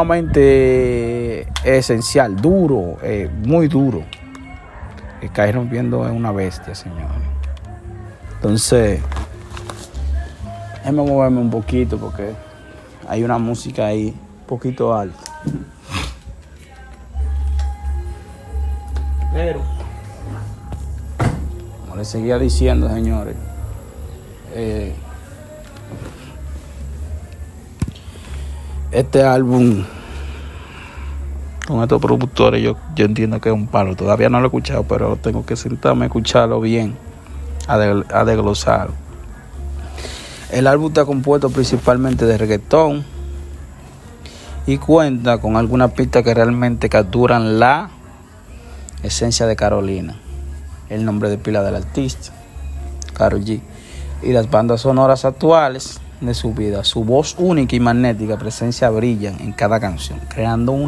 sumamente esencial, duro, eh, muy duro. Que cae rompiendo es una bestia, señores. Entonces, déjame moverme un poquito porque hay una música ahí un poquito alta. Pero, como les seguía diciendo, señores, eh, este álbum con estos productores yo, yo entiendo que es un palo. Todavía no lo he escuchado, pero tengo que sentarme a escucharlo bien, a, de, desglosarlo. El álbum está compuesto principalmente de reggaetón y cuenta con algunas pistas que realmente capturan la esencia de Carolina, el nombre de pila del artista, Karol G, y las bandas sonoras actuales de su vida. Su voz única y magnética presencia brillan en cada canción, creando una